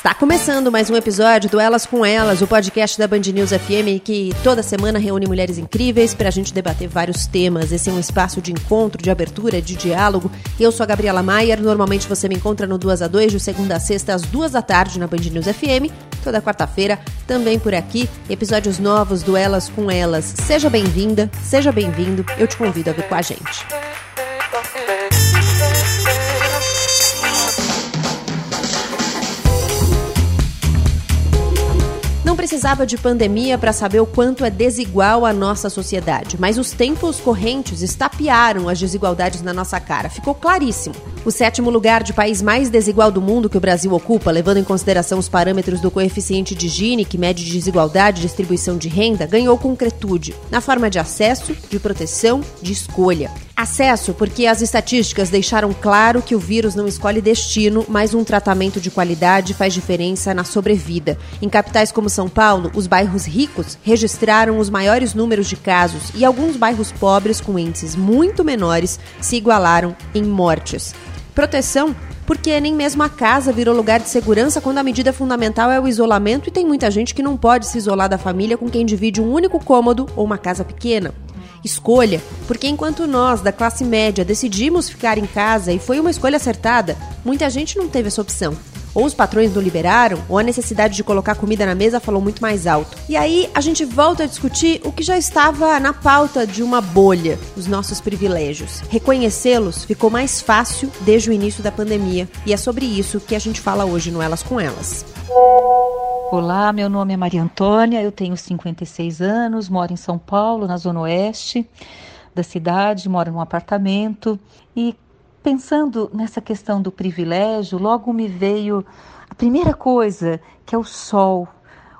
Está começando mais um episódio do Elas com Elas, o podcast da Band News FM que toda semana reúne mulheres incríveis para a gente debater vários temas. Esse é um espaço de encontro, de abertura, de diálogo. Eu sou a Gabriela Maier, normalmente você me encontra no 2 a 2 de segunda a sexta às 2 da tarde na Band News FM. Toda quarta-feira, também por aqui, episódios novos do Elas com Elas. Seja bem-vinda, seja bem-vindo, eu te convido a vir com a gente. Precisava de pandemia para saber o quanto é desigual a nossa sociedade, mas os tempos correntes estapearam as desigualdades na nossa cara. Ficou claríssimo. O sétimo lugar de país mais desigual do mundo que o Brasil ocupa, levando em consideração os parâmetros do coeficiente de Gini, que mede desigualdade e distribuição de renda, ganhou concretude, na forma de acesso, de proteção, de escolha. Acesso, porque as estatísticas deixaram claro que o vírus não escolhe destino, mas um tratamento de qualidade faz diferença na sobrevida. Em capitais como São Paulo, os bairros ricos registraram os maiores números de casos e alguns bairros pobres, com índices muito menores, se igualaram em mortes. Proteção, porque nem mesmo a casa virou lugar de segurança quando a medida fundamental é o isolamento e tem muita gente que não pode se isolar da família com quem divide um único cômodo ou uma casa pequena. Escolha, porque enquanto nós, da classe média, decidimos ficar em casa e foi uma escolha acertada, muita gente não teve essa opção. Ou os patrões não liberaram, ou a necessidade de colocar comida na mesa falou muito mais alto. E aí a gente volta a discutir o que já estava na pauta de uma bolha, os nossos privilégios. Reconhecê-los ficou mais fácil desde o início da pandemia, e é sobre isso que a gente fala hoje no Elas com Elas. Olá, meu nome é Maria Antônia, eu tenho 56 anos, moro em São Paulo, na zona oeste da cidade, moro num apartamento e pensando nessa questão do privilégio, logo me veio a primeira coisa, que é o sol.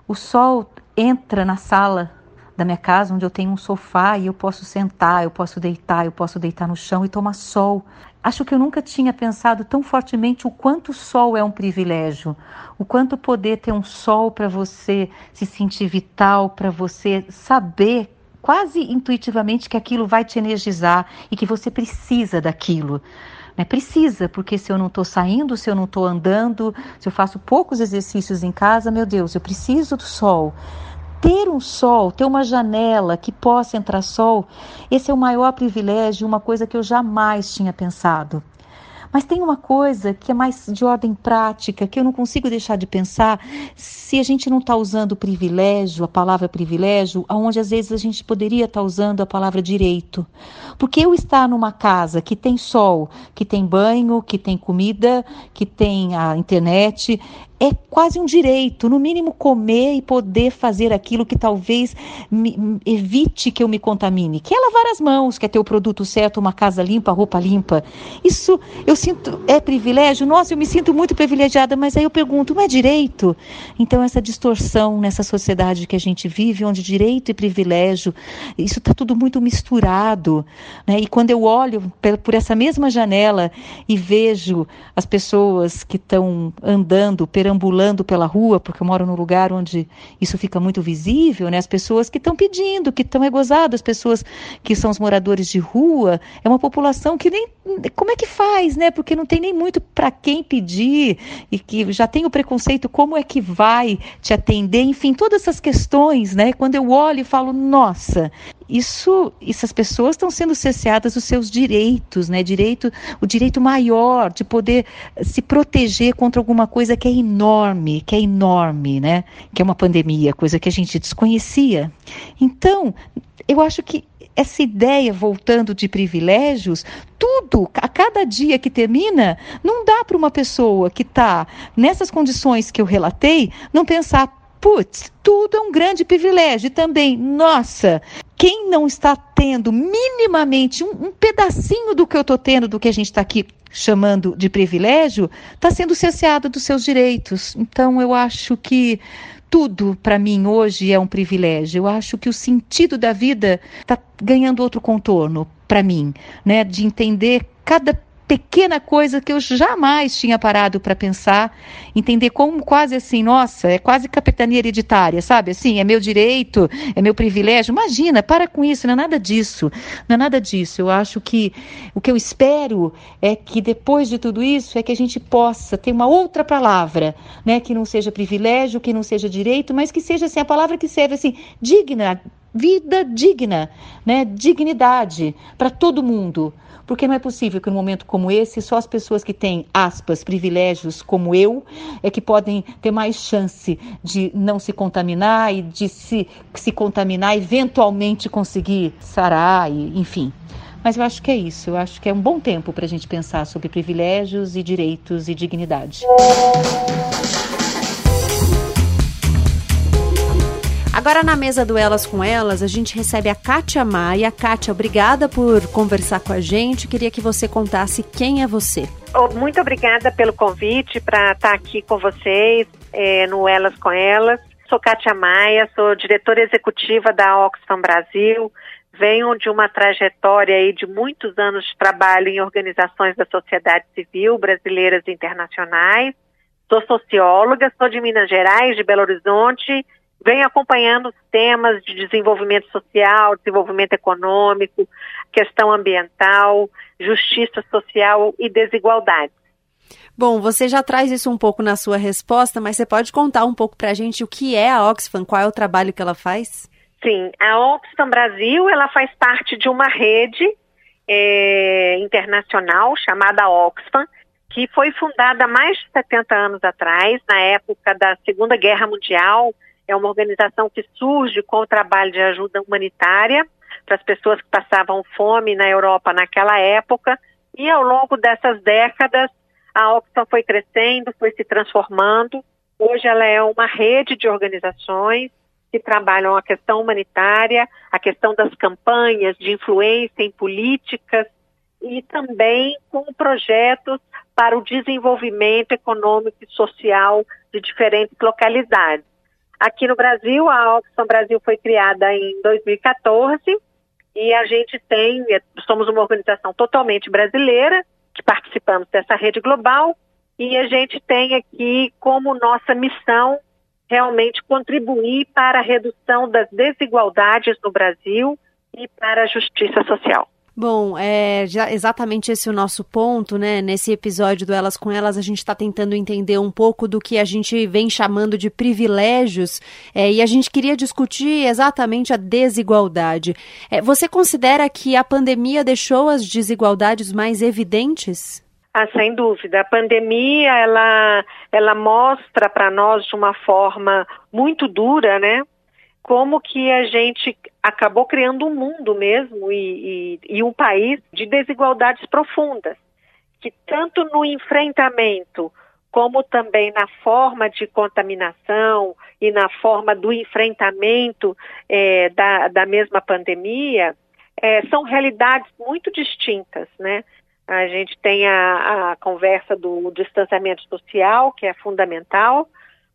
O sol entra na sala da minha casa, onde eu tenho um sofá e eu posso sentar, eu posso deitar, eu posso deitar no chão e tomar sol. Acho que eu nunca tinha pensado tão fortemente o quanto o sol é um privilégio, o quanto poder ter um sol para você se sentir vital, para você saber quase intuitivamente que aquilo vai te energizar e que você precisa daquilo. Né? Precisa, porque se eu não estou saindo, se eu não estou andando, se eu faço poucos exercícios em casa, meu Deus, eu preciso do sol ter um sol, ter uma janela que possa entrar sol, esse é o maior privilégio, uma coisa que eu jamais tinha pensado. Mas tem uma coisa que é mais de ordem prática, que eu não consigo deixar de pensar, se a gente não está usando privilégio, a palavra privilégio, aonde às vezes a gente poderia estar tá usando a palavra direito. Porque eu estar numa casa que tem sol, que tem banho, que tem comida, que tem a internet, é quase um direito, no mínimo comer e poder fazer aquilo que talvez me, evite que eu me contamine, que é lavar as mãos, que é ter o produto certo, uma casa limpa, roupa limpa. Isso eu sinto é privilégio. Nossa, eu me sinto muito privilegiada, mas aí eu pergunto, não é direito? Então essa distorção nessa sociedade que a gente vive, onde direito e privilégio, isso está tudo muito misturado, né? E quando eu olho por essa mesma janela e vejo as pessoas que estão andando perante perambulando pela rua, porque eu moro num lugar onde isso fica muito visível, né? As pessoas que estão pedindo, que estão egozadas, as pessoas que são os moradores de rua, é uma população que nem como é que faz, né? Porque não tem nem muito para quem pedir e que já tem o preconceito, como é que vai te atender, enfim, todas essas questões, né? Quando eu olho e falo, nossa, isso, essas pessoas estão sendo cesseadas dos seus direitos, né? Direito, o direito maior de poder se proteger contra alguma coisa que é enorme, que é enorme, né? Que é uma pandemia, coisa que a gente desconhecia. Então, eu acho que essa ideia voltando de privilégios, tudo, a cada dia que termina, não dá para uma pessoa que está nessas condições que eu relatei não pensar, putz, tudo é um grande privilégio. E também, nossa, quem não está tendo minimamente um, um pedacinho do que eu estou tendo, do que a gente está aqui chamando de privilégio, está sendo cerceado dos seus direitos. Então, eu acho que tudo para mim hoje é um privilégio. Eu acho que o sentido da vida está ganhando outro contorno para mim, né? De entender cada pequena coisa que eu jamais tinha parado para pensar, entender como quase assim, nossa, é quase capitania hereditária, sabe? Assim, é meu direito, é meu privilégio. Imagina, para com isso, não é nada disso. Não é nada disso. Eu acho que o que eu espero é que depois de tudo isso é que a gente possa ter uma outra palavra, né, que não seja privilégio, que não seja direito, mas que seja assim a palavra que serve assim, digna, vida digna, né? Dignidade para todo mundo. Porque não é possível que num momento como esse, só as pessoas que têm, aspas, privilégios como eu, é que podem ter mais chance de não se contaminar e de se, se contaminar, eventualmente conseguir sarar, e, enfim. Mas eu acho que é isso. Eu acho que é um bom tempo para a gente pensar sobre privilégios e direitos e dignidade. Agora na mesa do Elas com Elas, a gente recebe a Kátia Maia. Kátia, obrigada por conversar com a gente. Queria que você contasse quem é você. Oh, muito obrigada pelo convite para estar aqui com vocês é, no Elas com Elas. Sou Kátia Maia, sou diretora executiva da Oxfam Brasil. Venho de uma trajetória aí de muitos anos de trabalho em organizações da sociedade civil brasileiras e internacionais. Sou socióloga, sou de Minas Gerais, de Belo Horizonte vem acompanhando temas de desenvolvimento social, desenvolvimento econômico, questão ambiental, justiça social e desigualdade. Bom, você já traz isso um pouco na sua resposta, mas você pode contar um pouco para a gente o que é a Oxfam, qual é o trabalho que ela faz? Sim, a Oxfam Brasil ela faz parte de uma rede é, internacional chamada Oxfam, que foi fundada há mais de 70 anos atrás, na época da Segunda Guerra Mundial, é uma organização que surge com o trabalho de ajuda humanitária para as pessoas que passavam fome na Europa naquela época. E ao longo dessas décadas, a Oxfam foi crescendo, foi se transformando. Hoje ela é uma rede de organizações que trabalham a questão humanitária, a questão das campanhas de influência em políticas e também com projetos para o desenvolvimento econômico e social de diferentes localidades. Aqui no Brasil, a Oxfam Brasil foi criada em 2014 e a gente tem, somos uma organização totalmente brasileira, que participamos dessa rede global e a gente tem aqui como nossa missão realmente contribuir para a redução das desigualdades no Brasil e para a justiça social. Bom, é já exatamente esse o nosso ponto, né? Nesse episódio do Elas com Elas, a gente está tentando entender um pouco do que a gente vem chamando de privilégios é, e a gente queria discutir exatamente a desigualdade. É, você considera que a pandemia deixou as desigualdades mais evidentes? Ah, sem dúvida. A pandemia, ela, ela mostra para nós de uma forma muito dura, né? Como que a gente acabou criando um mundo mesmo e, e, e um país de desigualdades profundas, que tanto no enfrentamento como também na forma de contaminação e na forma do enfrentamento é, da, da mesma pandemia, é, são realidades muito distintas, né? A gente tem a, a conversa do distanciamento social, que é fundamental,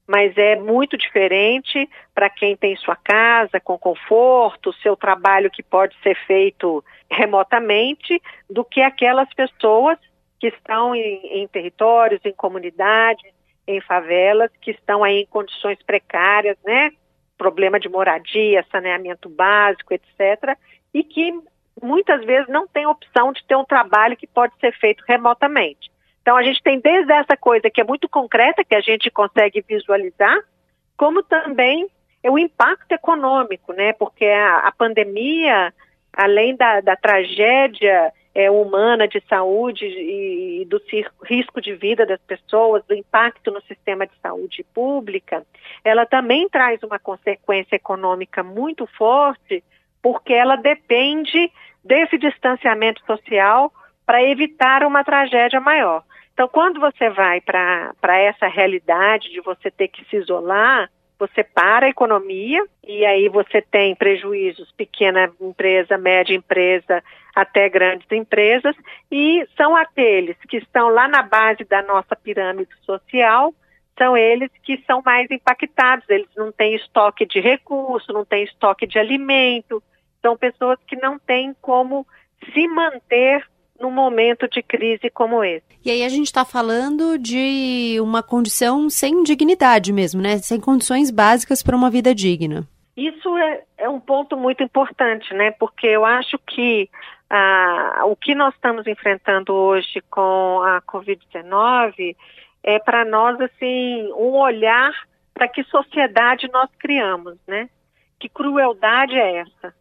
mas é muito diferente para quem tem sua casa com conforto, seu trabalho que pode ser feito remotamente, do que aquelas pessoas que estão em, em territórios, em comunidades, em favelas, que estão aí em condições precárias, né? Problema de moradia, saneamento básico, etc. E que muitas vezes não tem opção de ter um trabalho que pode ser feito remotamente. Então a gente tem desde essa coisa que é muito concreta, que a gente consegue visualizar, como também o impacto econômico, né? Porque a, a pandemia, além da, da tragédia é, humana de saúde e, e do risco de vida das pessoas, do impacto no sistema de saúde pública, ela também traz uma consequência econômica muito forte, porque ela depende desse distanciamento social para evitar uma tragédia maior. Então, quando você vai para essa realidade de você ter que se isolar, você para a economia e aí você tem prejuízos, pequena empresa, média empresa, até grandes empresas, e são aqueles que estão lá na base da nossa pirâmide social, são eles que são mais impactados, eles não têm estoque de recurso, não têm estoque de alimento, são pessoas que não têm como se manter num momento de crise como esse. E aí a gente está falando de uma condição sem dignidade mesmo, né? Sem condições básicas para uma vida digna. Isso é, é, um ponto muito importante, né? Porque eu acho que ah, o que nós estamos enfrentando hoje com a Covid-19 é para nós assim um olhar para que sociedade nós criamos, né? Que crueldade é essa?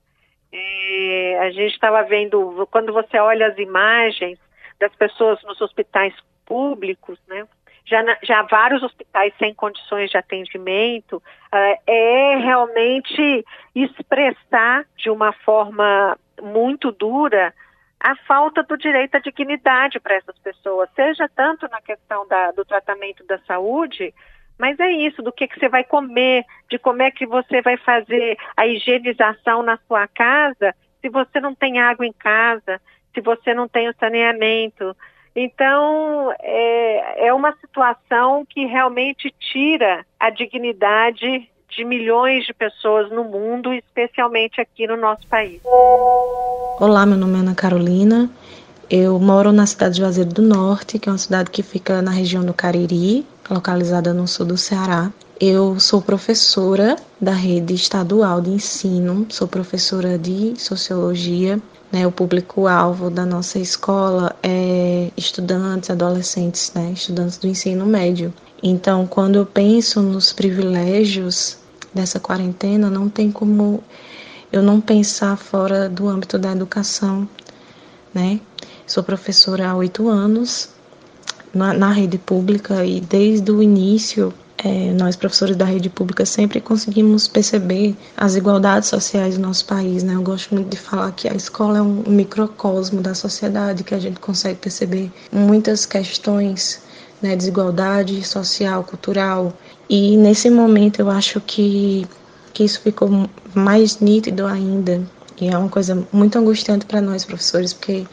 É, a gente estava vendo, quando você olha as imagens das pessoas nos hospitais públicos, né? Já, já vários hospitais sem condições de atendimento, uh, é realmente expressar de uma forma muito dura a falta do direito à dignidade para essas pessoas, seja tanto na questão da, do tratamento da saúde, mas é isso, do que, que você vai comer, de como é que você vai fazer a higienização na sua casa, se você não tem água em casa, se você não tem o saneamento. Então, é, é uma situação que realmente tira a dignidade de milhões de pessoas no mundo, especialmente aqui no nosso país. Olá, meu nome é Ana Carolina. Eu moro na cidade de Juazeiro do Norte, que é uma cidade que fica na região do Cariri, localizada no sul do Ceará. Eu sou professora da rede estadual de ensino, sou professora de sociologia. Né, o público-alvo da nossa escola é estudantes, adolescentes, né, estudantes do ensino médio. Então, quando eu penso nos privilégios dessa quarentena, não tem como eu não pensar fora do âmbito da educação, né? Sou professora há oito anos na, na, rede pública e desde o início é, nós professores da rede pública sempre conseguimos perceber as igualdades sociais do nosso país, né? Eu gosto muito de falar que a escola é um microcosmo da sociedade que a gente consegue perceber muitas questões, né? Desigualdade social, cultural e nesse momento eu acho que que isso ficou mais nítido ainda e é uma coisa muito angustiante para nós professores porque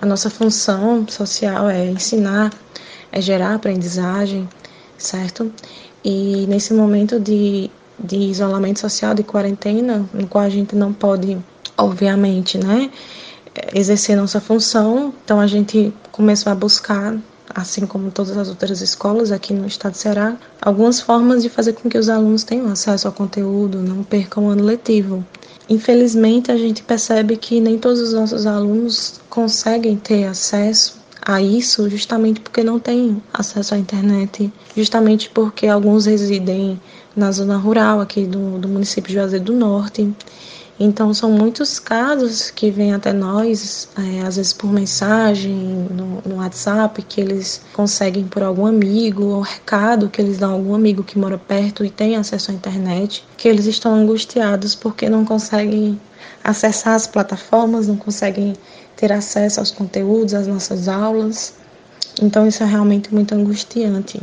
a nossa função social é ensinar, é gerar aprendizagem, certo? E nesse momento de, de isolamento social, de quarentena, no qual a gente não pode, obviamente, né, exercer nossa função, então a gente começou a buscar assim como todas as outras escolas aqui no estado de Ceará, algumas formas de fazer com que os alunos tenham acesso ao conteúdo, não percam o ano letivo. Infelizmente, a gente percebe que nem todos os nossos alunos conseguem ter acesso a isso justamente porque não têm acesso à internet, justamente porque alguns residem na zona rural aqui do, do município de Juazeiro do Norte. Então, são muitos casos que vêm até nós, é, às vezes por mensagem, no, no, WhatsApp, que eles conseguem por algum amigo, ou recado que eles dão a algum amigo que mora perto e tem acesso à internet, que eles estão angustiados porque não conseguem acessar as plataformas, não conseguem ter acesso aos conteúdos, às nossas aulas. Então, isso é realmente muito angustiante.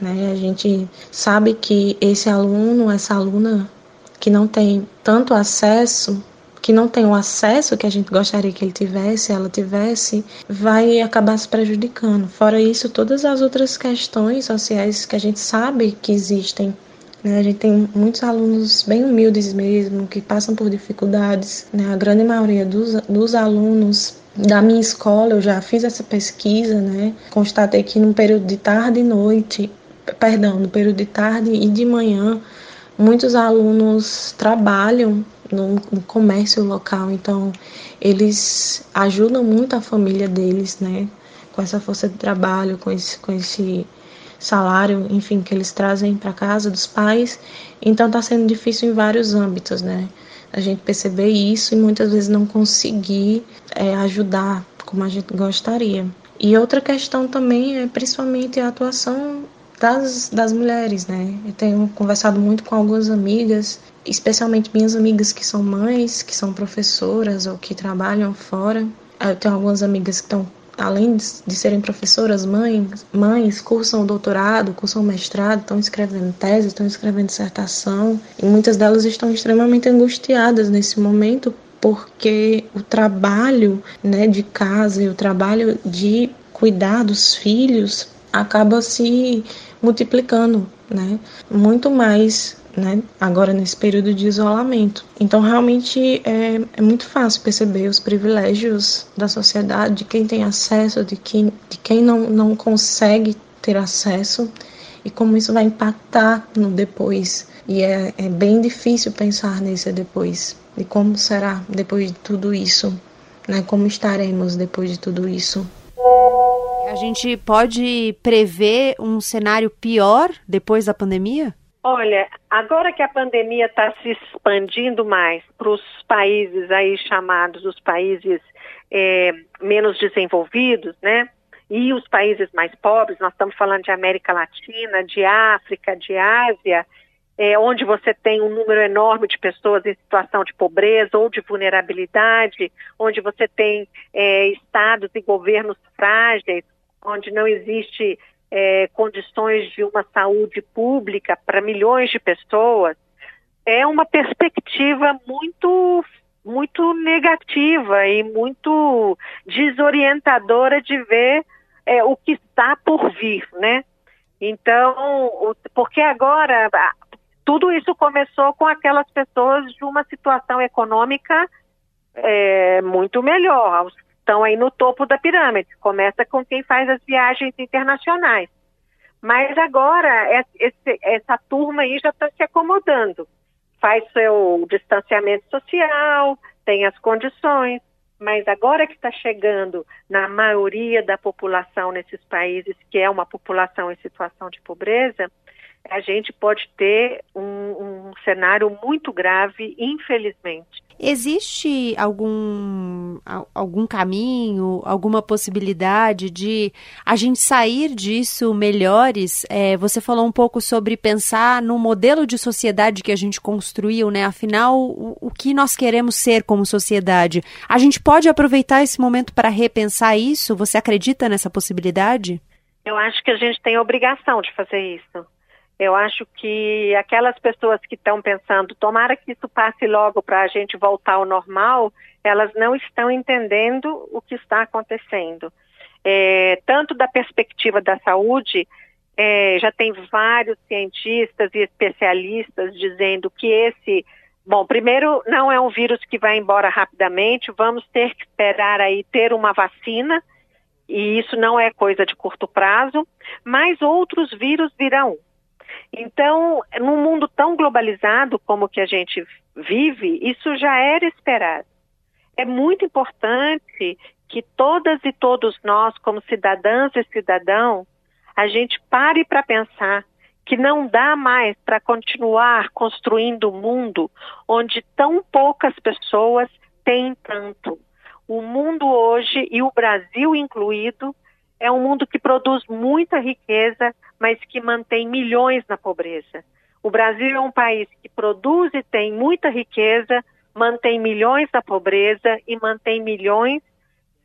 Né? A gente sabe que esse aluno, essa aluna, que não tem tanto acesso, que não tem o acesso que a gente gostaria que ele tivesse, ela tivesse, vai acabar se prejudicando. Fora isso, todas as outras questões sociais que a gente sabe que existem. Né? A gente tem muitos alunos bem humildes mesmo, que passam por dificuldades. Né? A grande maioria dos, dos alunos da minha escola, eu já fiz essa pesquisa, né? Constatei que no período de tarde e noite, perdão, no período de tarde e de manhã, Muitos alunos trabalham no, no, comércio local, então eles ajudam muito a família deles, né? Com essa força de trabalho, com esse, com esse salário, enfim, que eles trazem para casa dos pais. Então está sendo difícil em vários âmbitos, né? A gente perceber isso e muitas vezes não conseguir é, ajudar como a gente gostaria. E outra questão também é principalmente a atuação das, das mulheres, né? Eu tenho conversado muito com algumas amigas, especialmente minhas amigas que são mães, que são professoras ou que trabalham fora. Eu tenho algumas amigas que estão, além de serem professoras, mães, mães, cursam doutorado, cursam mestrado, estão escrevendo tese, estão escrevendo dissertação, e muitas delas estão extremamente angustiadas nesse momento porque o trabalho né, de casa e o trabalho de cuidar dos filhos acaba se multiplicando, né? Muito mais né, agora nesse período de isolamento. Então, realmente é, é, muito fácil perceber os privilégios da sociedade, de quem tem acesso, de quem, de quem não, não consegue ter acesso e como isso vai impactar no depois. E é, é bem difícil pensar nesse depois, e como será depois de tudo isso, né, como estaremos depois de tudo isso. A gente pode prever um cenário pior depois da pandemia? Olha, agora que a pandemia está se expandindo mais para os países aí chamados os países é, menos desenvolvidos, né? E os países mais pobres, nós estamos falando de América Latina, de África, de Ásia, é, onde você tem um número enorme de pessoas em situação de pobreza ou de vulnerabilidade, onde você tem é, estados e governos frágeis, onde não existe é, condições de uma saúde pública para milhões de pessoas, é uma perspectiva muito muito negativa e muito desorientadora de ver é, o que está por vir, né? Então, porque agora tudo isso começou com aquelas pessoas de uma situação econômica é, muito melhor, estão aí no topo da pirâmide. Começa com quem faz as viagens internacionais. Mas agora é, esse, essa turma aí já está se acomodando. Faz seu distanciamento social, tem as condições, mas agora que está chegando na maioria da população nesses países, que é uma população em situação de pobreza, a gente pode ter um, um cenário muito grave, infelizmente. Existe algum, algum caminho, alguma possibilidade de a gente sair disso melhores? É, você falou um pouco sobre pensar no modelo de sociedade que a gente construiu, né? Afinal, o, o que nós queremos ser como sociedade? A gente pode aproveitar esse momento para repensar isso? Você acredita nessa possibilidade? Eu acho que a gente tem a obrigação de fazer isso. Eu acho que aquelas pessoas que estão pensando, tomara que isso passe logo para a gente voltar ao normal, elas não estão entendendo o que está acontecendo. É, tanto da perspectiva da saúde, é, já tem vários cientistas e especialistas dizendo que esse, bom, primeiro não é um vírus que vai embora rapidamente, vamos ter que esperar aí ter uma vacina, e isso não é coisa de curto prazo, mas outros vírus virão. Então, num mundo tão globalizado como que a gente vive, isso já era esperado. É muito importante que todas e todos nós, como cidadãs e cidadãos, a gente pare para pensar que não dá mais para continuar construindo um mundo onde tão poucas pessoas têm tanto. O mundo hoje, e o Brasil incluído, é um mundo que produz muita riqueza, mas que mantém milhões na pobreza. O Brasil é um país que produz e tem muita riqueza, mantém milhões na pobreza e mantém milhões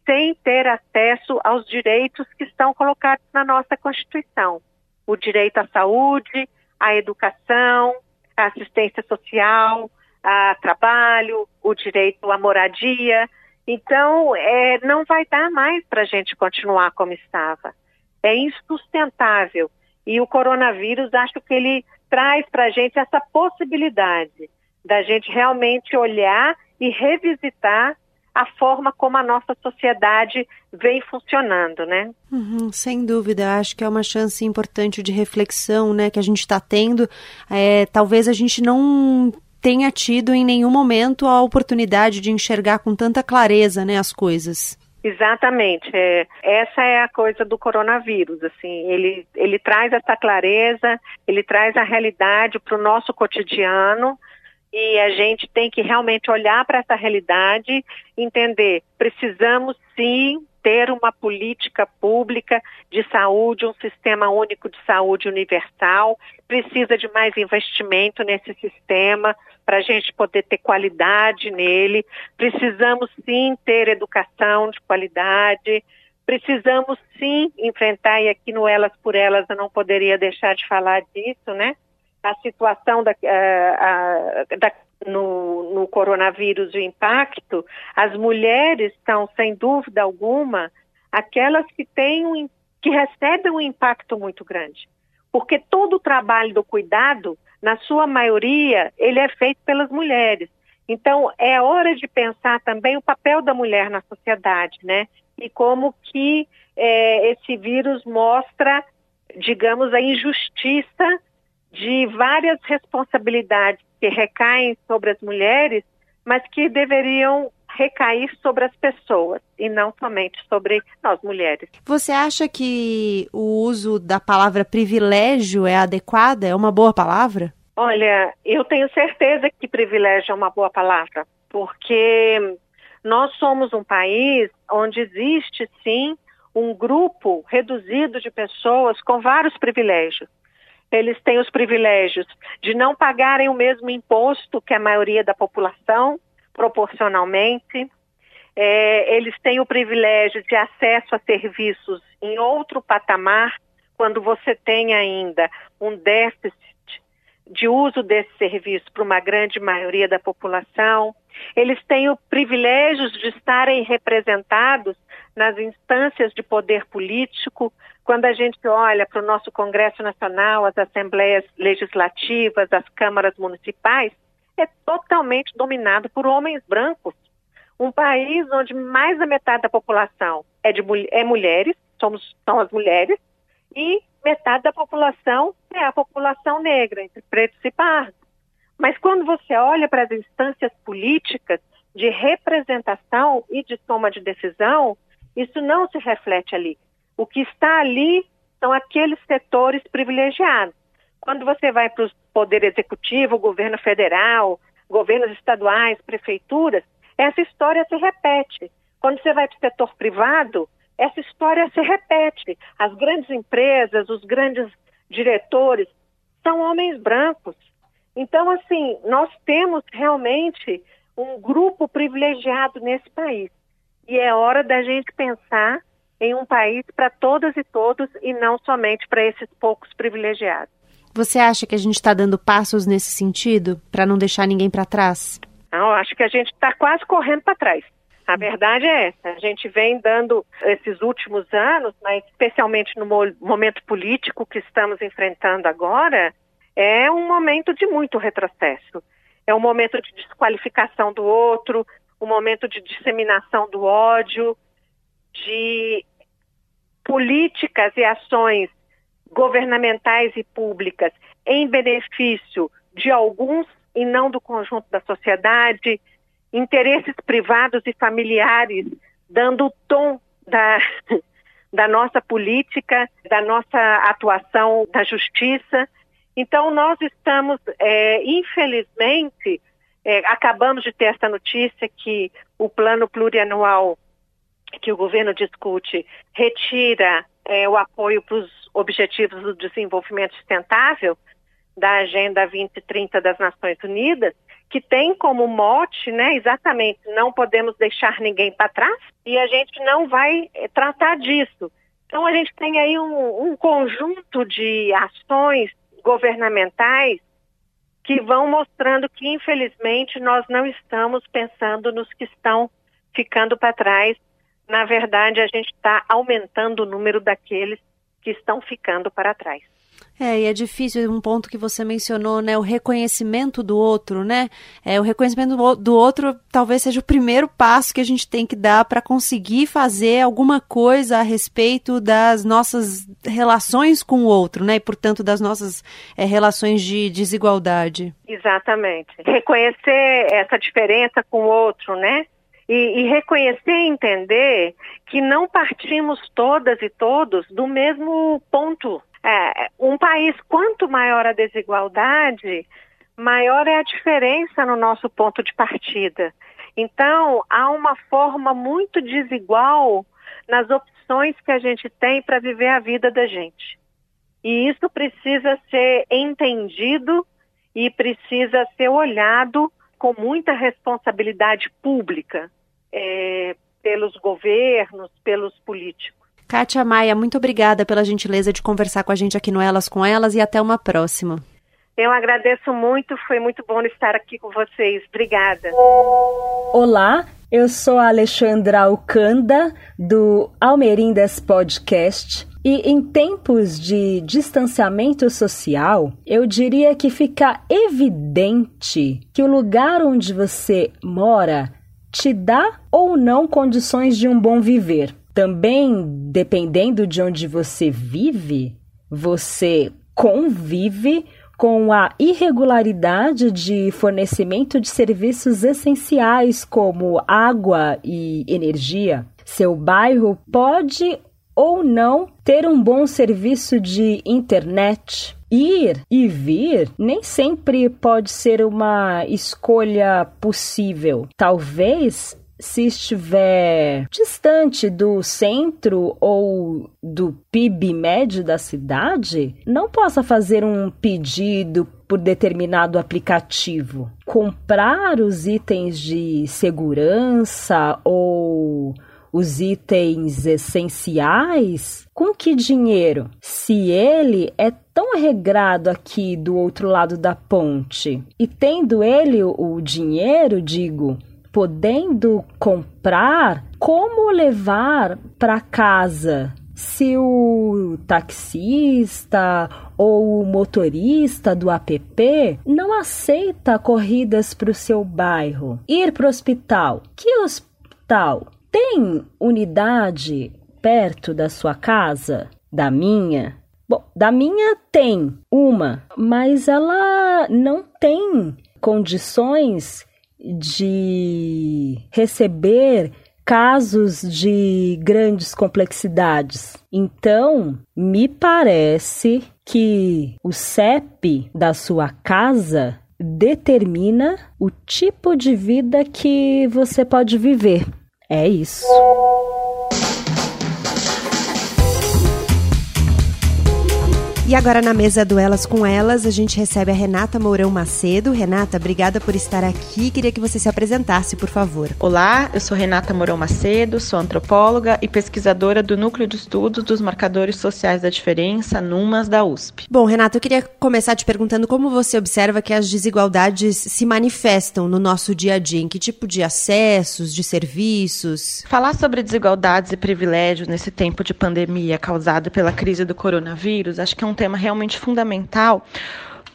sem ter acesso aos direitos que estão colocados na nossa Constituição. O direito à saúde, à educação, à assistência social, a trabalho, o direito à moradia. Então, é, não vai dar mais para a gente continuar como estava. É insustentável. E o coronavírus, acho que ele traz para a gente essa possibilidade da gente realmente olhar e revisitar a forma como a nossa sociedade vem funcionando, né? Uhum, sem dúvida, acho que é uma chance importante de reflexão, né, que a gente está tendo. É, talvez a gente não tenha tido em nenhum momento a oportunidade de enxergar com tanta clareza, né, as coisas. Exatamente. É, essa é a coisa do coronavírus. Assim, ele, ele traz essa clareza, ele traz a realidade para o nosso cotidiano e a gente tem que realmente olhar para essa realidade, entender, precisamos sim ter uma política pública de saúde, um sistema único de saúde universal, precisa de mais investimento nesse sistema para a gente poder ter qualidade nele. Precisamos sim ter educação de qualidade. Precisamos sim enfrentar, e aqui no Elas por Elas eu não poderia deixar de falar disso, né? A situação da, a, da no, no coronavírus, o impacto, as mulheres são, sem dúvida alguma, aquelas que têm um, que recebem um impacto muito grande. Porque todo o trabalho do cuidado na sua maioria, ele é feito pelas mulheres. Então, é hora de pensar também o papel da mulher na sociedade, né? E como que é, esse vírus mostra, digamos, a injustiça de várias responsabilidades que recaem sobre as mulheres, mas que deveriam recair sobre as pessoas e não somente sobre nós mulheres. Você acha que o uso da palavra privilégio é adequada? É uma boa palavra? Olha, eu tenho certeza que privilégio é uma boa palavra, porque nós somos um país onde existe sim um grupo reduzido de pessoas com vários privilégios. Eles têm os privilégios de não pagarem o mesmo imposto que a maioria da população, proporcionalmente. É, eles têm o privilégio de acesso a serviços em outro patamar, quando você tem ainda um déficit de uso desse serviço para uma grande maioria da população. Eles têm o privilégio de estarem representados nas instâncias de poder político. Quando a gente olha para o nosso Congresso Nacional, as assembleias legislativas, as câmaras municipais, é totalmente dominado por homens brancos. Um país onde mais da metade da população é, de, é mulheres, somos, são as mulheres, e metade da população é a população negra, entre pretos e pardos. Mas quando você olha para as instâncias políticas de representação e de toma de decisão, isso não se reflete ali. O que está ali são aqueles setores privilegiados. Quando você vai para o poder executivo, governo federal, governos estaduais, prefeituras, essa história se repete. Quando você vai para o setor privado, essa história se repete. As grandes empresas, os grandes diretores são homens brancos. Então, assim, nós temos realmente um grupo privilegiado nesse país. E é hora da gente pensar em um país para todas e todos e não somente para esses poucos privilegiados. Você acha que a gente está dando passos nesse sentido para não deixar ninguém para trás? Não, acho que a gente está quase correndo para trás. A verdade é essa. A gente vem dando esses últimos anos, mas especialmente no momento político que estamos enfrentando agora, é um momento de muito retrocesso. É um momento de desqualificação do outro, um momento de disseminação do ódio, de políticas e ações governamentais e públicas em benefício de alguns e não do conjunto da sociedade, interesses privados e familiares dando o tom da, da nossa política, da nossa atuação da justiça. Então, nós estamos, é, infelizmente, é, acabamos de ter essa notícia que o plano plurianual que o governo discute retira é, o apoio para os objetivos do desenvolvimento sustentável da Agenda 2030 das Nações Unidas que tem como mote, né, exatamente, não podemos deixar ninguém para trás e a gente não vai eh, tratar disso. Então a gente tem aí um, um conjunto de ações governamentais que vão mostrando que, infelizmente, nós não estamos pensando nos que estão ficando para trás. Na verdade, a gente está aumentando o número daqueles que estão ficando para trás. É, e é difícil, um ponto que você mencionou, né, o reconhecimento do outro, né? É, o reconhecimento do outro talvez seja o primeiro passo que a gente tem que dar para conseguir fazer alguma coisa a respeito das nossas relações com o outro, né? E, portanto, das nossas é, relações de desigualdade. Exatamente. Reconhecer essa diferença com o outro, né? E, e, reconhecer e entender que não partimos todas e todos do mesmo ponto é, um país, quanto maior a desigualdade, maior é a diferença no nosso ponto de partida. Então, há uma forma muito desigual nas opções que a gente tem para viver a vida da gente. E isso precisa ser entendido e precisa ser olhado com muita responsabilidade pública é, pelos governos, pelos políticos. Kátia Maia, muito obrigada pela gentileza de conversar com a gente aqui no Elas com Elas e até uma próxima. Eu agradeço muito, foi muito bom estar aqui com vocês. Obrigada. Olá, eu sou a Alexandra Alcanda, do Almerindas Podcast. E em tempos de distanciamento social, eu diria que fica evidente que o lugar onde você mora te dá ou não condições de um bom viver. Também, dependendo de onde você vive, você convive com a irregularidade de fornecimento de serviços essenciais como água e energia. Seu bairro pode ou não ter um bom serviço de internet. Ir e vir nem sempre pode ser uma escolha possível. Talvez se estiver distante do centro ou do PIB médio da cidade, não possa fazer um pedido por determinado aplicativo. Comprar os itens de segurança ou os itens essenciais, com que dinheiro? Se ele é tão regrado aqui do outro lado da ponte e tendo ele o dinheiro, digo, podendo comprar, como levar para casa? Se o taxista ou o motorista do app não aceita corridas para o seu bairro, ir para o hospital, que hospital? Tem unidade perto da sua casa? Da minha? Bom, da minha tem uma, mas ela não tem condições de receber casos de grandes complexidades. Então, me parece que o CEP da sua casa determina o tipo de vida que você pode viver. É isso. E agora na mesa do Elas com Elas, a gente recebe a Renata Mourão Macedo. Renata, obrigada por estar aqui. Queria que você se apresentasse, por favor. Olá, eu sou Renata Mourão Macedo, sou antropóloga e pesquisadora do Núcleo de Estudos dos Marcadores Sociais da Diferença, NUMAS, da USP. Bom, Renata, eu queria começar te perguntando como você observa que as desigualdades se manifestam no nosso dia a dia, em que tipo de acessos, de serviços? Falar sobre desigualdades e privilégios nesse tempo de pandemia causado pela crise do coronavírus, acho que é um tema realmente fundamental,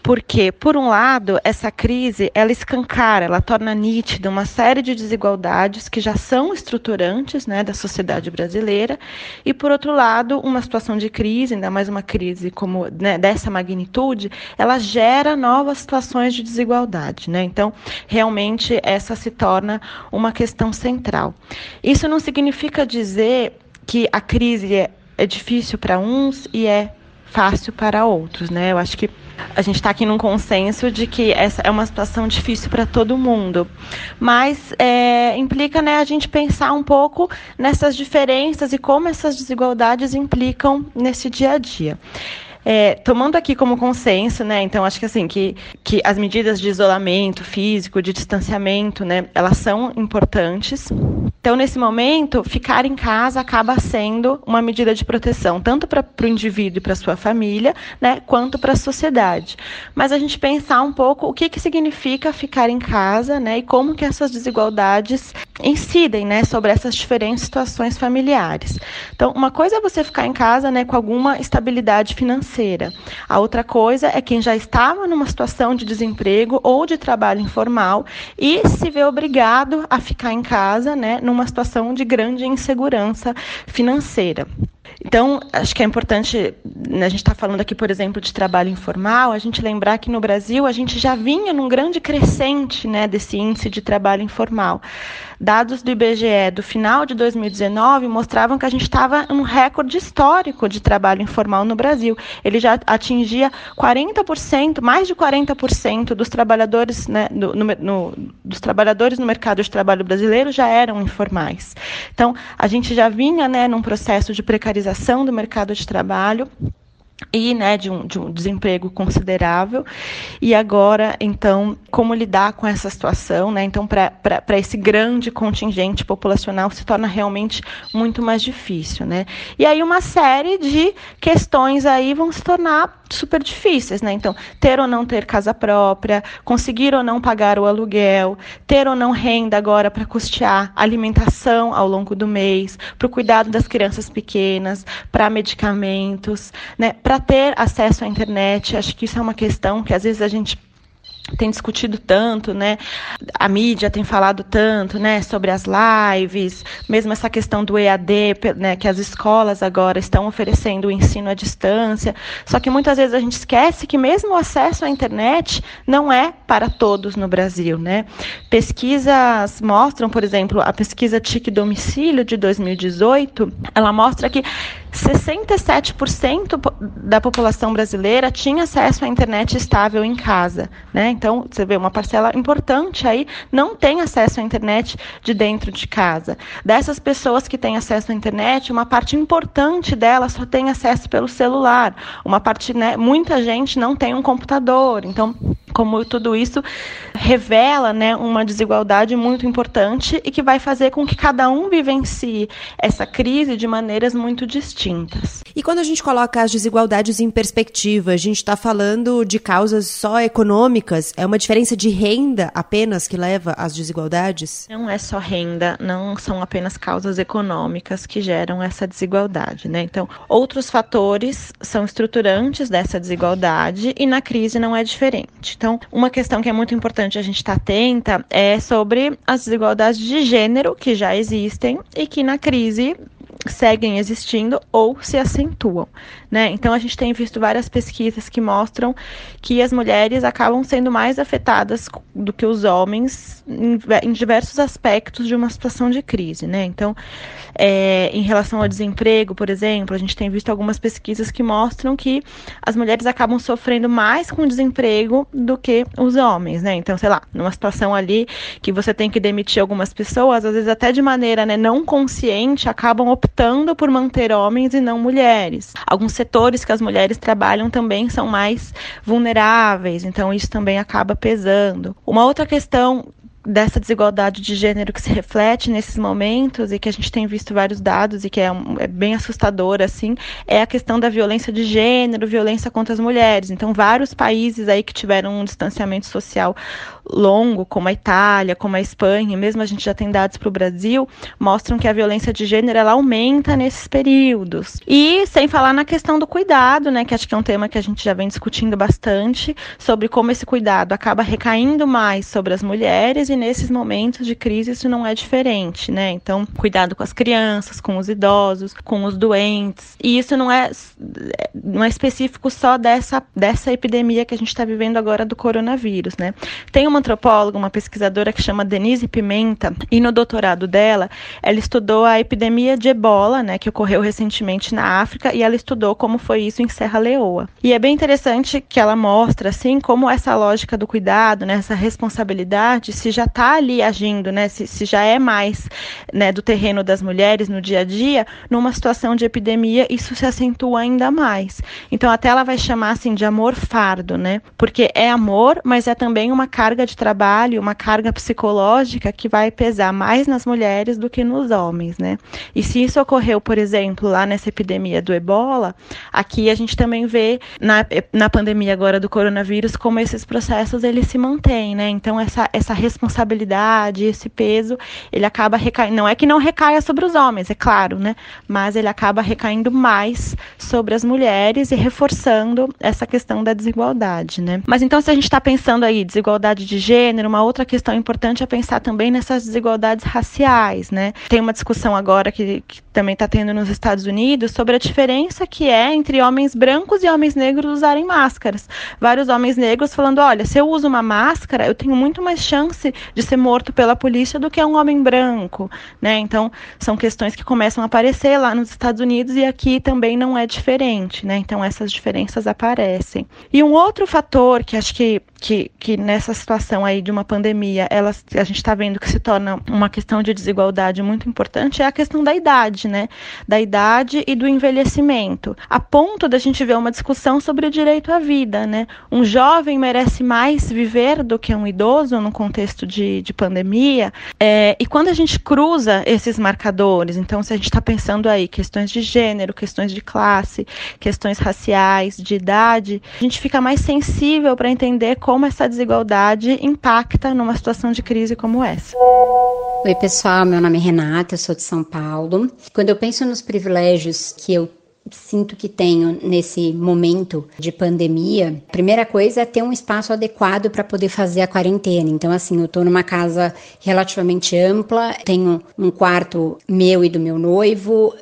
porque, por um lado, essa crise ela escancara, ela torna nítida uma série de desigualdades que já são estruturantes né, da sociedade brasileira, e, por outro lado, uma situação de crise, ainda mais uma crise como né, dessa magnitude, ela gera novas situações de desigualdade. Né? Então, realmente, essa se torna uma questão central. Isso não significa dizer que a crise é, é difícil para uns e é fácil para outros, né? Eu acho que a gente está aqui num consenso de que essa é uma situação difícil para todo mundo, mas é, implica né, a gente pensar um pouco nessas diferenças e como essas desigualdades implicam nesse dia a dia. É, tomando aqui como consenso, né? Então acho que assim que, que as medidas de isolamento físico, de distanciamento, né? Elas são importantes. Então nesse momento ficar em casa acaba sendo uma medida de proteção tanto para o indivíduo e para sua família, né? Quanto para a sociedade. Mas a gente pensar um pouco o que que significa ficar em casa, né? E como que essas desigualdades incidem, né? Sobre essas diferentes situações familiares. Então uma coisa é você ficar em casa, né? Com alguma estabilidade financeira financeira. A outra coisa é quem já estava numa situação de desemprego ou de trabalho informal e se vê obrigado a ficar em casa, né, numa situação de grande insegurança financeira. Então, acho que é importante, né, a gente está falando aqui, por exemplo, de trabalho informal, a gente lembrar que no Brasil a gente já vinha num grande crescente né, desse índice de trabalho informal. Dados do IBGE do final de 2019 mostravam que a gente estava num recorde histórico de trabalho informal no Brasil. Ele já atingia 40%, mais de 40% dos trabalhadores, né, no, no, no, dos trabalhadores no mercado de trabalho brasileiro já eram informais. Então, a gente já vinha né, num processo de precarização do mercado de trabalho e né, de, um, de um desemprego considerável. E agora, então, como lidar com essa situação? Né? Então, para esse grande contingente populacional se torna realmente muito mais difícil. Né? E aí uma série de questões aí vão se tornar super difíceis, né? Então, ter ou não ter casa própria, conseguir ou não pagar o aluguel, ter ou não renda agora para custear alimentação ao longo do mês, para o cuidado das crianças pequenas, para medicamentos, né? Para ter acesso à internet, acho que isso é uma questão que às vezes a gente tem discutido tanto, né? A mídia tem falado tanto, né, sobre as lives, mesmo essa questão do EAD, né, que as escolas agora estão oferecendo o ensino à distância. Só que muitas vezes a gente esquece que mesmo o acesso à internet não é para todos no Brasil, né? Pesquisas mostram, por exemplo, a pesquisa TIC Domicílio de 2018, ela mostra que 67% da população brasileira tinha acesso à internet estável em casa, né? Então, você vê uma parcela importante aí não tem acesso à internet de dentro de casa. Dessas pessoas que têm acesso à internet, uma parte importante delas só tem acesso pelo celular. Uma parte, né, muita gente não tem um computador. Então, como tudo isso revela, né, uma desigualdade muito importante e que vai fazer com que cada um vivencie essa crise de maneiras muito distintas. E quando a gente coloca as desigualdades em perspectiva, a gente está falando de causas só econômicas? É uma diferença de renda apenas que leva às desigualdades? Não é só renda, não são apenas causas econômicas que geram essa desigualdade, né? Então, outros fatores são estruturantes dessa desigualdade e na crise não é diferente. Então, uma questão que é muito importante a gente estar tá atenta é sobre as desigualdades de gênero que já existem e que na crise seguem existindo ou se acentuam, né? Então a gente tem visto várias pesquisas que mostram que as mulheres acabam sendo mais afetadas do que os homens em, em diversos aspectos de uma situação de crise, né? Então, é, em relação ao desemprego, por exemplo, a gente tem visto algumas pesquisas que mostram que as mulheres acabam sofrendo mais com o desemprego do que os homens, né? Então, sei lá, numa situação ali que você tem que demitir algumas pessoas, às vezes até de maneira né, não consciente, acabam optando por manter homens e não mulheres. Alguns setores que as mulheres trabalham também são mais vulneráveis, então isso também acaba pesando. Uma outra questão dessa desigualdade de gênero que se reflete nesses momentos e que a gente tem visto vários dados e que é, é, bem assustador assim é a questão da violência de gênero, violência contra as mulheres. Então, vários países aí que tiveram um distanciamento social longo, como a Itália, como a Espanha, mesmo a gente já tem dados para o Brasil, mostram que a violência de gênero ela aumenta nesses períodos. E sem falar na questão do cuidado, né, que acho que é um tema que a gente já vem discutindo bastante sobre como esse cuidado acaba recaindo mais sobre as mulheres e nesses momentos de crise isso não é diferente, né? Então, cuidado com as crianças, com os idosos, com os doentes. E isso não é não é específico só dessa dessa epidemia que a gente está vivendo agora do coronavírus, né? Tem uma antropóloga, uma pesquisadora que chama Denise Pimenta, e no doutorado dela, ela estudou a epidemia de ebola, né, que ocorreu recentemente na África, e ela estudou como foi isso em Serra Leoa. E é bem interessante que ela mostra, assim, como essa lógica do cuidado, né, essa responsabilidade, se já está ali agindo, né, se, se já é mais né, do terreno das mulheres no dia a dia, numa situação de epidemia, isso se acentua ainda mais. Então, até ela vai chamar, assim, de amor fardo, né, porque é amor, mas é também uma carga de trabalho, uma carga psicológica que vai pesar mais nas mulheres do que nos homens, né? E se isso ocorreu, por exemplo, lá nessa epidemia do ebola, aqui a gente também vê na, na pandemia agora do coronavírus como esses processos eles se mantêm, né? Então essa, essa responsabilidade, esse peso, ele acaba recaindo, não é que não recaia sobre os homens, é claro, né? Mas ele acaba recaindo mais sobre as mulheres e reforçando essa questão da desigualdade, né? Mas então se a gente está pensando aí desigualdade de gênero, uma outra questão importante é pensar também nessas desigualdades raciais, né? Tem uma discussão agora que, que também está tendo nos Estados Unidos sobre a diferença que é entre homens brancos e homens negros usarem máscaras. Vários homens negros falando, olha, se eu uso uma máscara, eu tenho muito mais chance de ser morto pela polícia do que um homem branco, né? Então, são questões que começam a aparecer lá nos Estados Unidos e aqui também não é diferente, né? Então, essas diferenças aparecem. E um outro fator que acho que que, que nessa situação aí de uma pandemia, ela, a gente está vendo que se torna uma questão de desigualdade muito importante, é a questão da idade, né? Da idade e do envelhecimento. A ponto da gente ver uma discussão sobre o direito à vida, né? Um jovem merece mais viver do que um idoso no contexto de, de pandemia. É, e quando a gente cruza esses marcadores, então se a gente está pensando aí questões de gênero, questões de classe, questões raciais, de idade, a gente fica mais sensível para entender como essa desigualdade impacta numa situação de crise como essa. Oi, pessoal, meu nome é Renata, eu sou de São Paulo. Quando eu penso nos privilégios que eu sinto que tenho nesse momento de pandemia, a primeira coisa é ter um espaço adequado para poder fazer a quarentena. Então, assim, eu estou numa casa relativamente ampla, tenho um quarto meu e do meu noivo,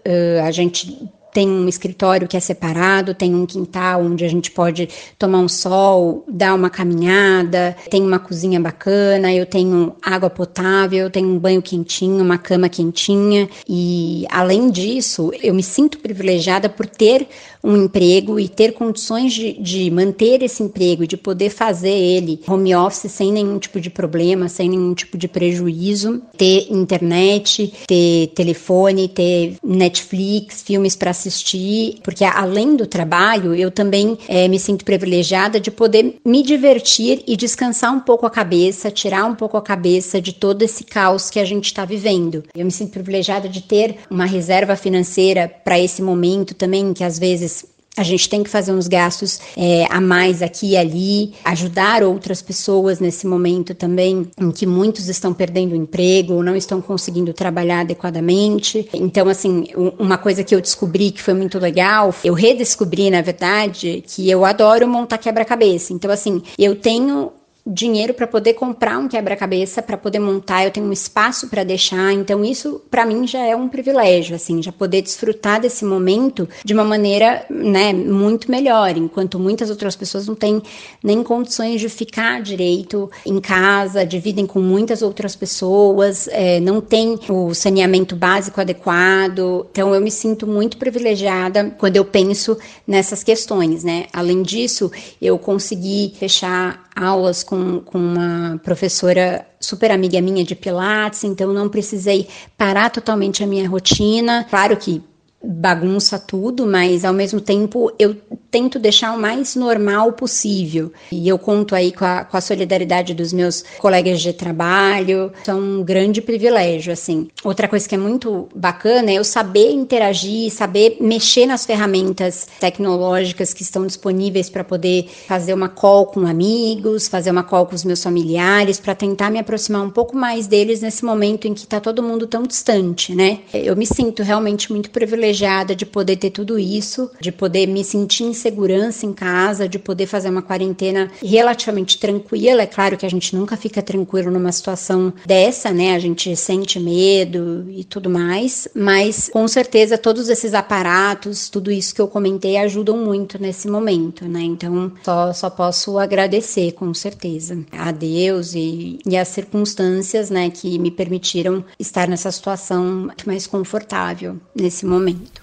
a gente tem um escritório que é separado, tem um quintal onde a gente pode tomar um sol, dar uma caminhada, tem uma cozinha bacana, eu tenho água potável, eu tenho um banho quentinho, uma cama quentinha. E além disso, eu me sinto privilegiada por ter um emprego e ter condições de, de manter esse emprego e de poder fazer ele home office sem nenhum tipo de problema, sem nenhum tipo de prejuízo, ter internet, ter telefone, ter Netflix, filmes para assistir, porque além do trabalho, eu também é, me sinto privilegiada de poder me divertir e descansar um pouco a cabeça, tirar um pouco a cabeça de todo esse caos que a gente está vivendo. Eu me sinto privilegiada de ter uma reserva financeira para esse momento também, que às vezes a gente tem que fazer uns gastos é, a mais aqui e ali, ajudar outras pessoas nesse momento também, em que muitos estão perdendo o emprego ou não estão conseguindo trabalhar adequadamente. Então, assim, uma coisa que eu descobri que foi muito legal, eu redescobri, na verdade, que eu adoro montar quebra-cabeça. Então, assim, eu tenho dinheiro para poder comprar um quebra-cabeça, para poder montar, eu tenho um espaço para deixar. Então isso para mim já é um privilégio, assim, já poder desfrutar desse momento de uma maneira, né, muito melhor, enquanto muitas outras pessoas não têm nem condições de ficar direito em casa, dividem com muitas outras pessoas, é, não tem o saneamento básico adequado. Então eu me sinto muito privilegiada quando eu penso nessas questões, né? Além disso, eu consegui fechar aulas com, com uma professora super amiga minha de Pilates, então não precisei parar totalmente a minha rotina. Claro que bagunça tudo, mas ao mesmo tempo eu tento deixar o mais normal possível. E eu conto aí com a, com a solidariedade dos meus colegas de trabalho, é um grande privilégio, assim. Outra coisa que é muito bacana é eu saber interagir, saber mexer nas ferramentas tecnológicas que estão disponíveis para poder fazer uma call com amigos, fazer uma call com os meus familiares, para tentar me aproximar um pouco mais deles nesse momento em que está todo mundo tão distante, né? Eu me sinto realmente muito privilegiada privilegiada de poder ter tudo isso, de poder me sentir em segurança em casa, de poder fazer uma quarentena relativamente tranquila. É claro que a gente nunca fica tranquilo numa situação dessa, né? A gente sente medo e tudo mais, mas com certeza todos esses aparatos, tudo isso que eu comentei ajudam muito nesse momento, né? Então só, só posso agradecer com certeza a Deus e, e as circunstâncias, né, que me permitiram estar nessa situação mais confortável nesse momento muito.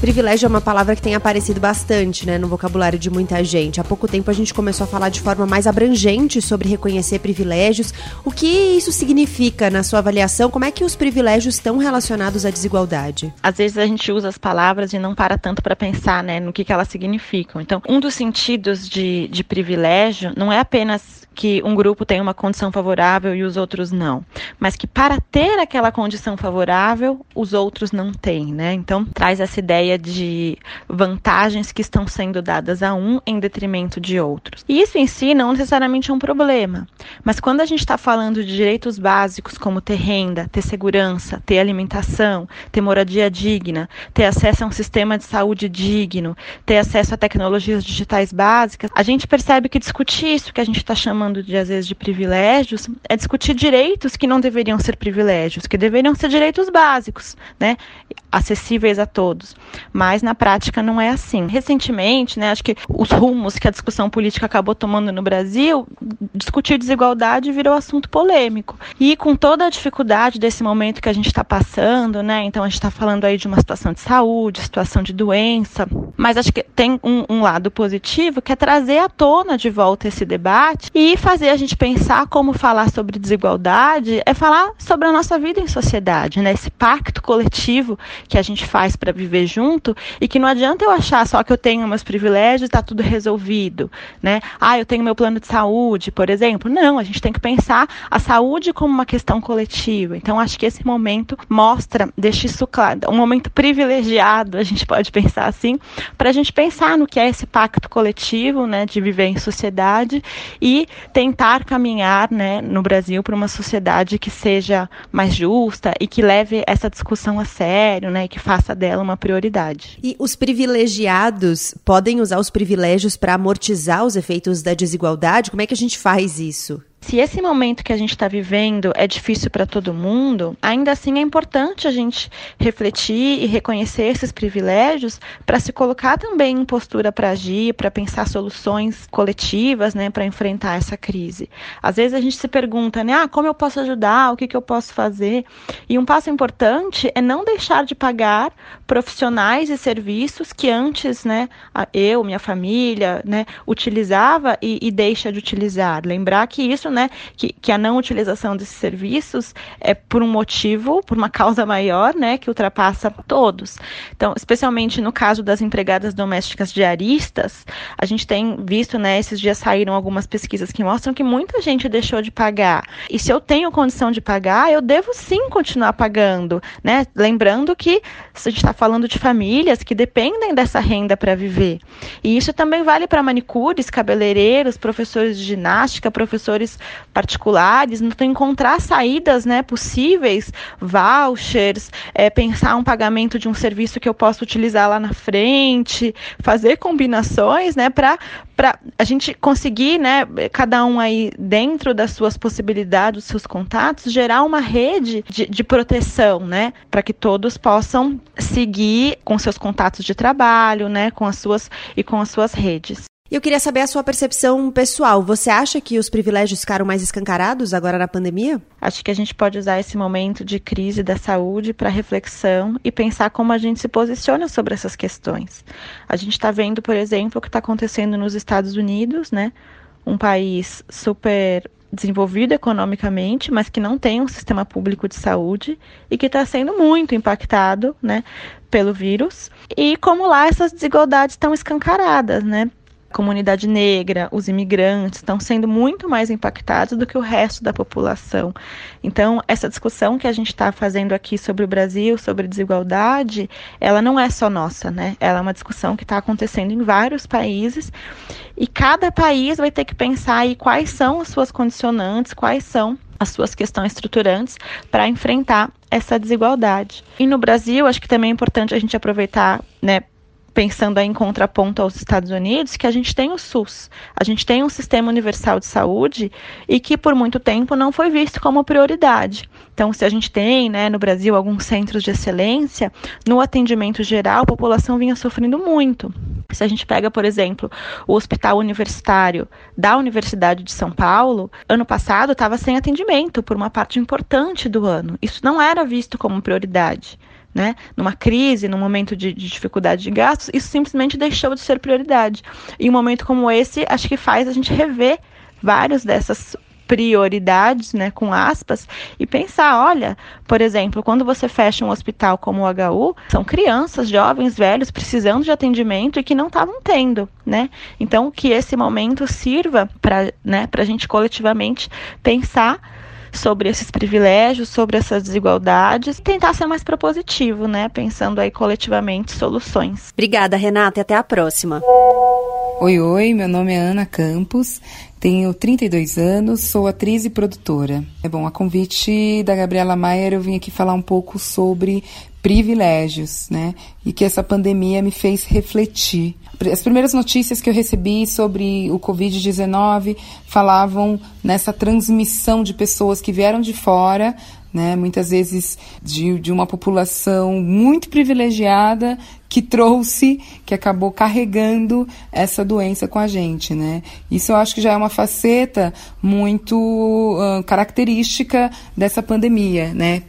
Privilégio é uma palavra que tem aparecido bastante né, no vocabulário de muita gente. Há pouco tempo a gente começou a falar de forma mais abrangente sobre reconhecer privilégios. O que isso significa na sua avaliação? Como é que os privilégios estão relacionados à desigualdade? Às vezes a gente usa as palavras e não para tanto para pensar né, no que, que elas significam. Então, um dos sentidos de, de privilégio não é apenas que um grupo tem uma condição favorável e os outros não, mas que para ter aquela condição favorável, os outros não têm, né? Então, traz essa ideia de vantagens que estão sendo dadas a um em detrimento de outros. E isso em si não necessariamente é um problema, mas quando a gente está falando de direitos básicos como ter renda, ter segurança, ter alimentação, ter moradia digna, ter acesso a um sistema de saúde digno, ter acesso a tecnologias digitais básicas, a gente percebe que discutir isso que a gente está chamando chamando de às vezes de privilégios é discutir direitos que não deveriam ser privilégios, que deveriam ser direitos básicos, né, acessíveis a todos. Mas na prática não é assim. Recentemente, né, acho que os rumos que a discussão política acabou tomando no Brasil, discutir desigualdade virou assunto polêmico. E com toda a dificuldade desse momento que a gente está passando, né, então a gente está falando aí de uma situação de saúde, situação de doença, mas acho que tem um, um lado positivo que é trazer à tona de volta esse debate e fazer a gente pensar como falar sobre desigualdade é falar sobre a nossa vida em sociedade, né? Esse pacto coletivo que a gente faz para viver junto e que não adianta eu achar só que eu tenho meus privilégios e está tudo resolvido, né? Ah, eu tenho meu plano de saúde, por exemplo. Não, a gente tem que pensar a saúde como uma questão coletiva. Então, acho que esse momento mostra, deixa isso claro, um momento privilegiado, a gente pode pensar assim, para a gente pensar no que é esse pacto coletivo, né, de viver em sociedade e tentar caminhar, né, no Brasil para uma sociedade que seja mais justa e que leve essa discussão a sério, né, que faça dela uma prioridade. E os privilegiados podem usar os privilégios para amortizar os efeitos da desigualdade? Como é que a gente faz isso? Se esse momento que a gente está vivendo é difícil para todo mundo, ainda assim é importante a gente refletir e reconhecer esses privilégios para se colocar também em postura para agir, para pensar soluções coletivas, né, para enfrentar essa crise. Às vezes a gente se pergunta, né, ah, como eu posso ajudar, o que, que eu posso fazer? E um passo importante é não deixar de pagar profissionais e serviços que antes, né, eu, minha família, né, utilizava e, e deixa de utilizar. Lembrar que isso né, que, que a não utilização desses serviços é por um motivo, por uma causa maior, né, que ultrapassa todos. Então, especialmente no caso das empregadas domésticas diaristas, a gente tem visto, né, esses dias saíram algumas pesquisas que mostram que muita gente deixou de pagar. E se eu tenho condição de pagar, eu devo sim continuar pagando, né? Lembrando que a gente está falando de famílias que dependem dessa renda para viver. E isso também vale para manicures, cabeleireiros, professores de ginástica, professores particulares, então encontrar saídas né, possíveis, vouchers, é, pensar um pagamento de um serviço que eu possa utilizar lá na frente, fazer combinações né, para a gente conseguir, né, cada um aí dentro das suas possibilidades, dos seus contatos, gerar uma rede de, de proteção, né, para que todos possam seguir com seus contatos de trabalho, né, com as suas e com as suas redes. Eu queria saber a sua percepção pessoal. Você acha que os privilégios ficaram mais escancarados agora na pandemia? Acho que a gente pode usar esse momento de crise da saúde para reflexão e pensar como a gente se posiciona sobre essas questões. A gente está vendo, por exemplo, o que está acontecendo nos Estados Unidos, né? Um país super desenvolvido economicamente, mas que não tem um sistema público de saúde e que está sendo muito impactado, né, pelo vírus. E como lá essas desigualdades estão escancaradas, né? Comunidade negra, os imigrantes estão sendo muito mais impactados do que o resto da população. Então, essa discussão que a gente está fazendo aqui sobre o Brasil, sobre desigualdade, ela não é só nossa, né? Ela é uma discussão que está acontecendo em vários países e cada país vai ter que pensar aí quais são as suas condicionantes, quais são as suas questões estruturantes para enfrentar essa desigualdade. E no Brasil, acho que também é importante a gente aproveitar, né, pensando em contraponto aos Estados Unidos, que a gente tem o SUS, a gente tem um sistema universal de saúde e que por muito tempo não foi visto como prioridade. Então, se a gente tem, né, no Brasil alguns centros de excelência, no atendimento geral a população vinha sofrendo muito. Se a gente pega, por exemplo, o Hospital Universitário da Universidade de São Paulo, ano passado estava sem atendimento por uma parte importante do ano. Isso não era visto como prioridade né, numa crise, num momento de, de, dificuldade de gastos, isso simplesmente deixou de ser prioridade. E um momento como esse, acho que faz a gente rever várias dessas prioridades, né, com aspas, e pensar, olha, por exemplo, quando você fecha um hospital como o HU, são crianças, jovens, velhos precisando de atendimento e que não estavam tendo, né? Então, que esse momento sirva para, né, para a gente coletivamente pensar sobre esses privilégios, sobre essas desigualdades e tentar ser mais propositivo, né? Pensando aí coletivamente soluções. Obrigada, Renata, e até a próxima. Oi, oi, meu nome é Ana Campos, tenho 32 anos, sou atriz e produtora. É bom, a convite da Gabriela Maier eu vim aqui falar um pouco sobre privilégios, né? E que essa pandemia me fez refletir. As primeiras notícias que eu recebi sobre o Covid-19 falavam nessa transmissão de pessoas que vieram de fora, né? Muitas vezes de, de uma população muito privilegiada que trouxe, que acabou carregando essa doença com a gente, né? Isso eu acho que já é uma faceta muito uh, característica dessa pandemia, né?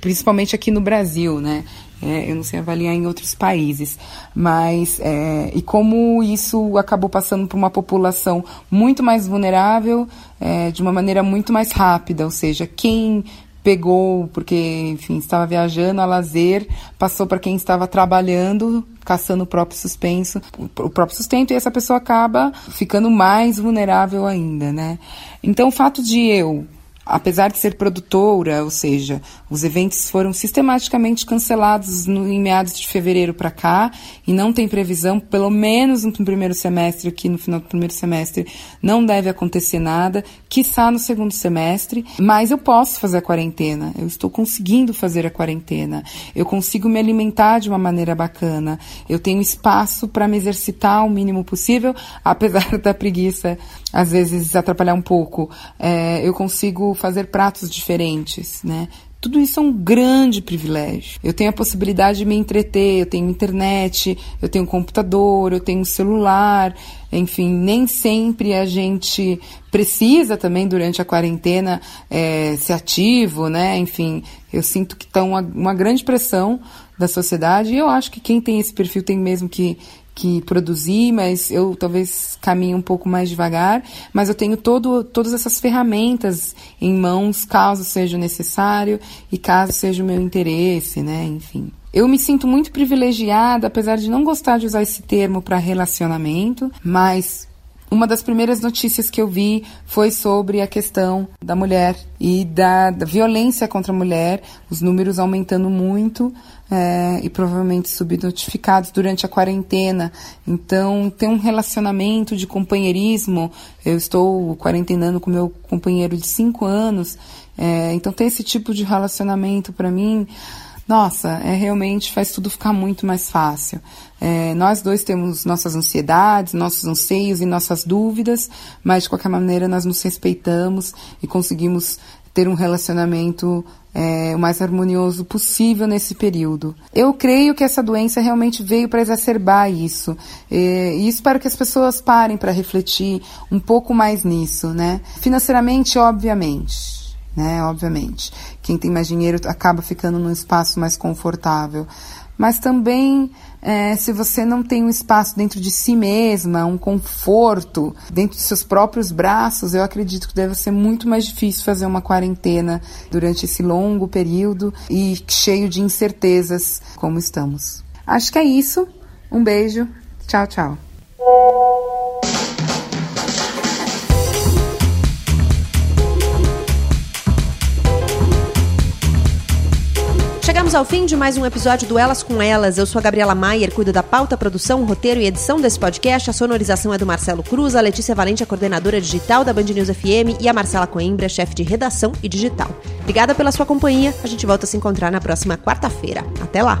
Principalmente aqui no Brasil, né? É, eu não sei avaliar em outros países, mas é, e como isso acabou passando por uma população muito mais vulnerável, é, de uma maneira muito mais rápida, ou seja, quem pegou porque, enfim, estava viajando a lazer, passou para quem estava trabalhando, caçando o próprio suspenso, o próprio sustento, e essa pessoa acaba ficando mais vulnerável ainda, né? Então, o fato de eu apesar de ser produtora, ou seja, os eventos foram sistematicamente cancelados no, em meados de fevereiro para cá e não tem previsão, pelo menos no primeiro semestre, aqui no final do primeiro semestre, não deve acontecer nada, quiçá no segundo semestre, mas eu posso fazer a quarentena, eu estou conseguindo fazer a quarentena, eu consigo me alimentar de uma maneira bacana, eu tenho espaço para me exercitar o mínimo possível, apesar da preguiça às vezes atrapalhar um pouco, é, eu consigo fazer pratos diferentes, né? Tudo isso é um grande privilégio. Eu tenho a possibilidade de me entreter, eu tenho internet, eu tenho computador, eu tenho celular, enfim, nem sempre a gente precisa também durante a quarentena é, ser ativo, né? Enfim, eu sinto que está uma, uma grande pressão da sociedade e eu acho que quem tem esse perfil tem mesmo que que produzir, mas eu talvez caminhe um pouco mais devagar, mas eu tenho todo, todas essas ferramentas em mãos, caso seja necessário e caso seja o meu interesse, né? Enfim. Eu me sinto muito privilegiada, apesar de não gostar de usar esse termo para relacionamento, mas uma das primeiras notícias que eu vi foi sobre a questão da mulher e da, da violência contra a mulher, os números aumentando muito é, e provavelmente subnotificados durante a quarentena. Então, tem um relacionamento de companheirismo. Eu estou quarentenando com meu companheiro de cinco anos, é, então ter esse tipo de relacionamento para mim nossa, é realmente faz tudo ficar muito mais fácil. É, nós dois temos nossas ansiedades, nossos anseios e nossas dúvidas, mas de qualquer maneira nós nos respeitamos e conseguimos ter um relacionamento é, o mais harmonioso possível nesse período. Eu creio que essa doença realmente veio para exacerbar isso é, e espero que as pessoas parem para refletir um pouco mais nisso, né? Financeiramente, obviamente né? Obviamente. Quem tem mais dinheiro acaba ficando num espaço mais confortável. Mas também, é, se você não tem um espaço dentro de si mesma, um conforto, dentro de seus próprios braços, eu acredito que deve ser muito mais difícil fazer uma quarentena durante esse longo período e cheio de incertezas como estamos. Acho que é isso. Um beijo. Tchau, tchau. Chegamos ao fim de mais um episódio do Elas com Elas. Eu sou a Gabriela Maier, cuido da pauta, produção, roteiro e edição desse podcast. A sonorização é do Marcelo Cruz, a Letícia Valente, a coordenadora digital da Band News FM e a Marcela Coimbra, chefe de redação e digital. Obrigada pela sua companhia. A gente volta a se encontrar na próxima quarta-feira. Até lá!